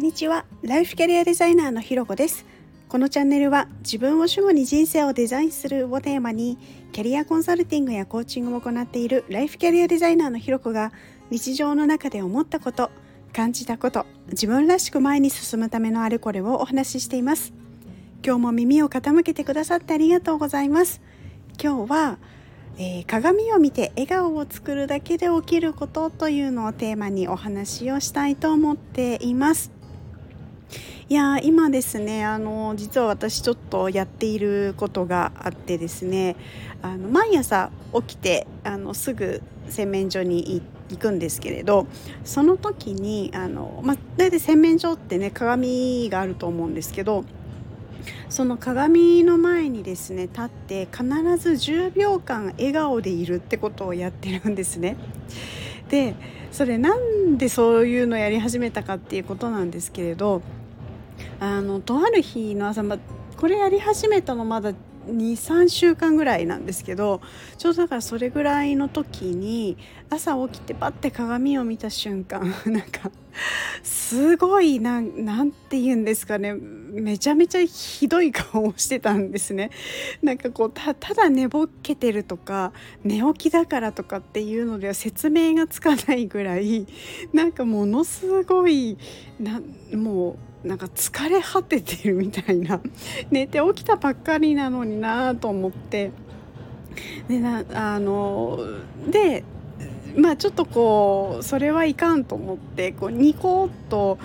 んにちは。ライフキャリアデザイナーのひろこです。このチャンネルは自分を主語に人生をデザインするをテーマにキャリアコンサルティングやコーチングを行っているライフキャリアデザイナーのひろこが日常の中で思ったこと感じたこと自分らしく前に進むためのあれこれをお話ししています。今日も耳を傾けてくださってありがとうございます。今日はえー、鏡を見て笑顔を作るだけで起きることというのをテーマにお話をしたいと思っています。いや今ですねあの実は私ちょっとやっていることがあってですねあの毎朝起きてあのすぐ洗面所に行くんですけれどその時にあの、まあ、大体洗面所ってね鏡があると思うんですけどその鏡の前にですね立って必ず10秒間笑顔でいるってことをやってるんですね。でそれなんでそういうのやり始めたかっていうことなんですけれどあのとある日の朝、ま、これやり始めたのまだ23週間ぐらいなんですけどちょうどだからそれぐらいの時に朝起きてパッて鏡を見た瞬間 なんかすごいななんて言うんですかねめちゃめちゃひどい顔をしてたんですね。なんかこうただ寝ぼけてるとか寝起きだからとかっていうのでは説明がつかないぐらいなんかものすごいなもうなんか疲れ果ててるみたいな。寝て起きたばっかりなのになと思って。でなあのでまあちょっとこうそれはいかんと思ってこうニコッと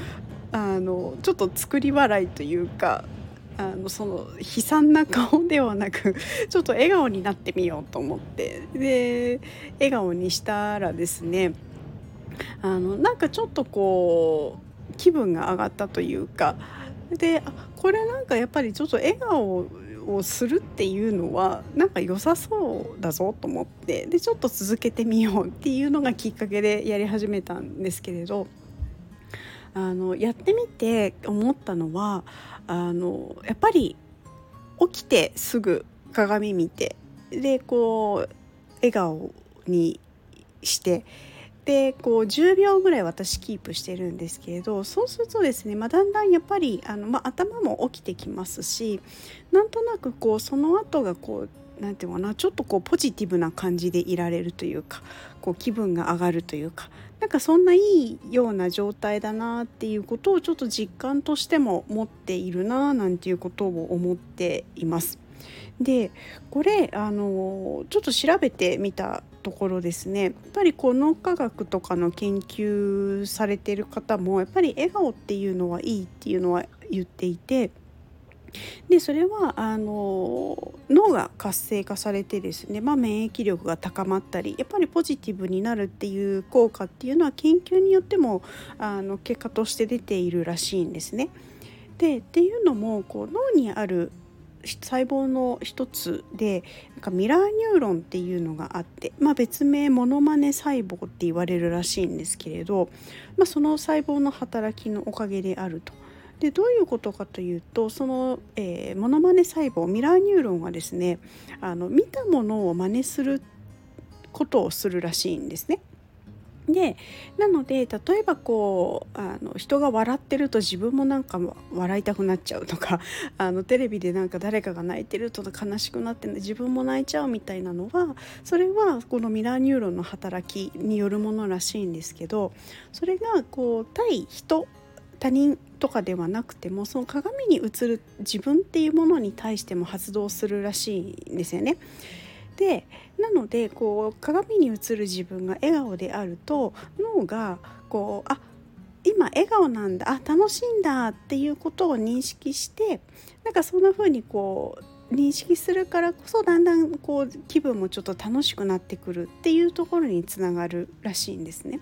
あのちょっと作り笑いというかあのその悲惨な顔ではなく ちょっと笑顔になってみようと思って。で笑顔にしたらですねあのなんかちょっとこう気分が上がったというか。でこれなんかやっぱりちょっと笑顔をするっていうのはなんか良さそうだぞと思って。でちょっと続けてみようっていうのがきっかけでやり始めたんですけれど。あのやってみて思ったのはあのやっぱり起きてすぐ鏡見て。でこう笑顔にして。でこう10秒ぐらい私キープしてるんですけれどそうするとですね、まあ、だんだんやっぱりあの、まあ、頭も起きてきますしなんとなくこうその後がこう何て言うかなちょっとこうポジティブな感じでいられるというかこう気分が上がるというかなんかそんないいような状態だなっていうことをちょっと実感としても持っているななんていうことを思っています。でこれあのちょっと調べてみたところですねやっぱりこの科学とかの研究されてる方もやっぱり笑顔っていうのはいいっていうのは言っていてでそれはあの脳が活性化されてですね、まあ、免疫力が高まったりやっぱりポジティブになるっていう効果っていうのは研究によってもあの結果として出ているらしいんですね。でっていうのもこう脳にある細胞の一つでなんかミラーニューロンっていうのがあって、まあ、別名モノマネ細胞って言われるらしいんですけれど、まあ、その細胞の働きのおかげであると。でどういうことかというとその、えー、モノマネ細胞ミラーニューロンはですねあの見たものを真似することをするらしいんですね。でなので例えばこうあの人が笑ってると自分もなんか笑いたくなっちゃうとか あのテレビでなんか誰かが泣いてると悲しくなって自分も泣いちゃうみたいなのはそれはこのミラーニューロンの働きによるものらしいんですけどそれがこう対人他人とかではなくてもその鏡に映る自分っていうものに対しても発動するらしいんですよね。でなのでこう鏡に映る自分が笑顔であると脳がこうあ今笑顔なんだあ楽しいんだっていうことを認識してなんかそんな風にこう認識するからこそだんだんこう気分もちょっと楽しくなってくるっていうところにつながるらしいんですね。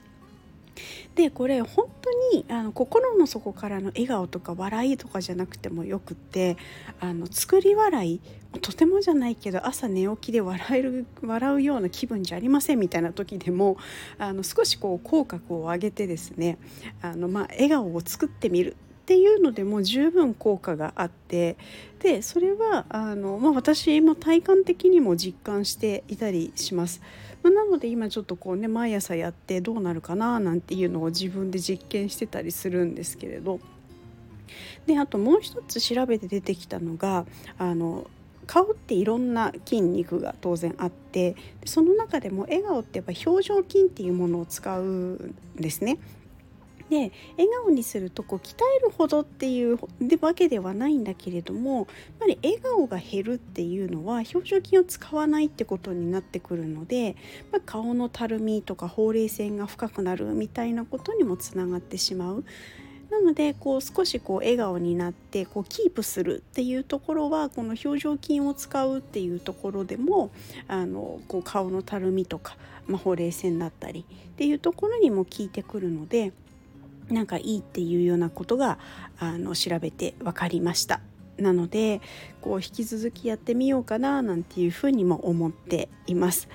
でこれ本当にあの心の底からの笑顔とか笑いとかじゃなくてもよくってあの作り笑いとてもじゃないけど朝寝起きで笑える笑うような気分じゃありませんみたいな時でもあの少しこう口角を上げてですねあの、まあ、笑顔を作ってみるっていうのでも十分効果があってでそれはあの、まあ、私も体感的にも実感していたりします。まあ、なので今ちょっとこうね毎朝やってどうなるかななんていうのを自分で実験してたりするんですけれどであともう一つ調べて出てきたのがあの顔っていろんな筋肉が当然あってその中でも笑顔ってやっぱ表情筋っていうものを使うんですね。で笑顔にするとこう鍛えるほどっていうわけではないんだけれどもやっぱり笑顔が減るっていうのは表情筋を使わないってことになってくるので、ま、顔のたるみとかほうれい線が深くなるみたいなことにもつながってしまう。なのでこう少しこう笑顔になってこうキープするっていうところはこの表情筋を使うっていうところでもあのこう顔のたるみとか、まあ、ほうれい線だったりっていうところにも効いてくるのでなんかいいっていうようなことがあの調べて分かりました。なのでこう引き続きやってみようかななんていうふうにも思っています。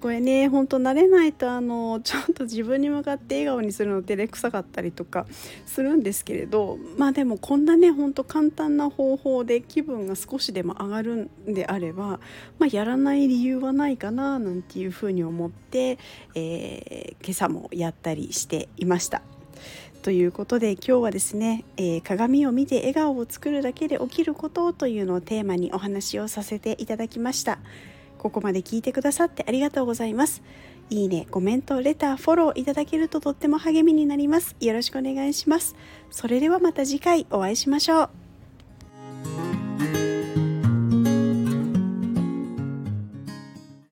これねほんと慣れないとあのちょっと自分に向かって笑顔にするの照れくさかったりとかするんですけれどまあでもこんなねほんと簡単な方法で気分が少しでも上がるんであれば、まあ、やらない理由はないかななんていうふうに思って、えー、今朝もやったりしていました。ということで今日はですね、えー、鏡を見て笑顔を作るだけで起きることというのをテーマにお話をさせていただきました。ここまで聞いてくださってありがとうございます。いいね、コメント、レター、フォローいただけるととっても励みになります。よろしくお願いします。それではまた次回お会いしましょう。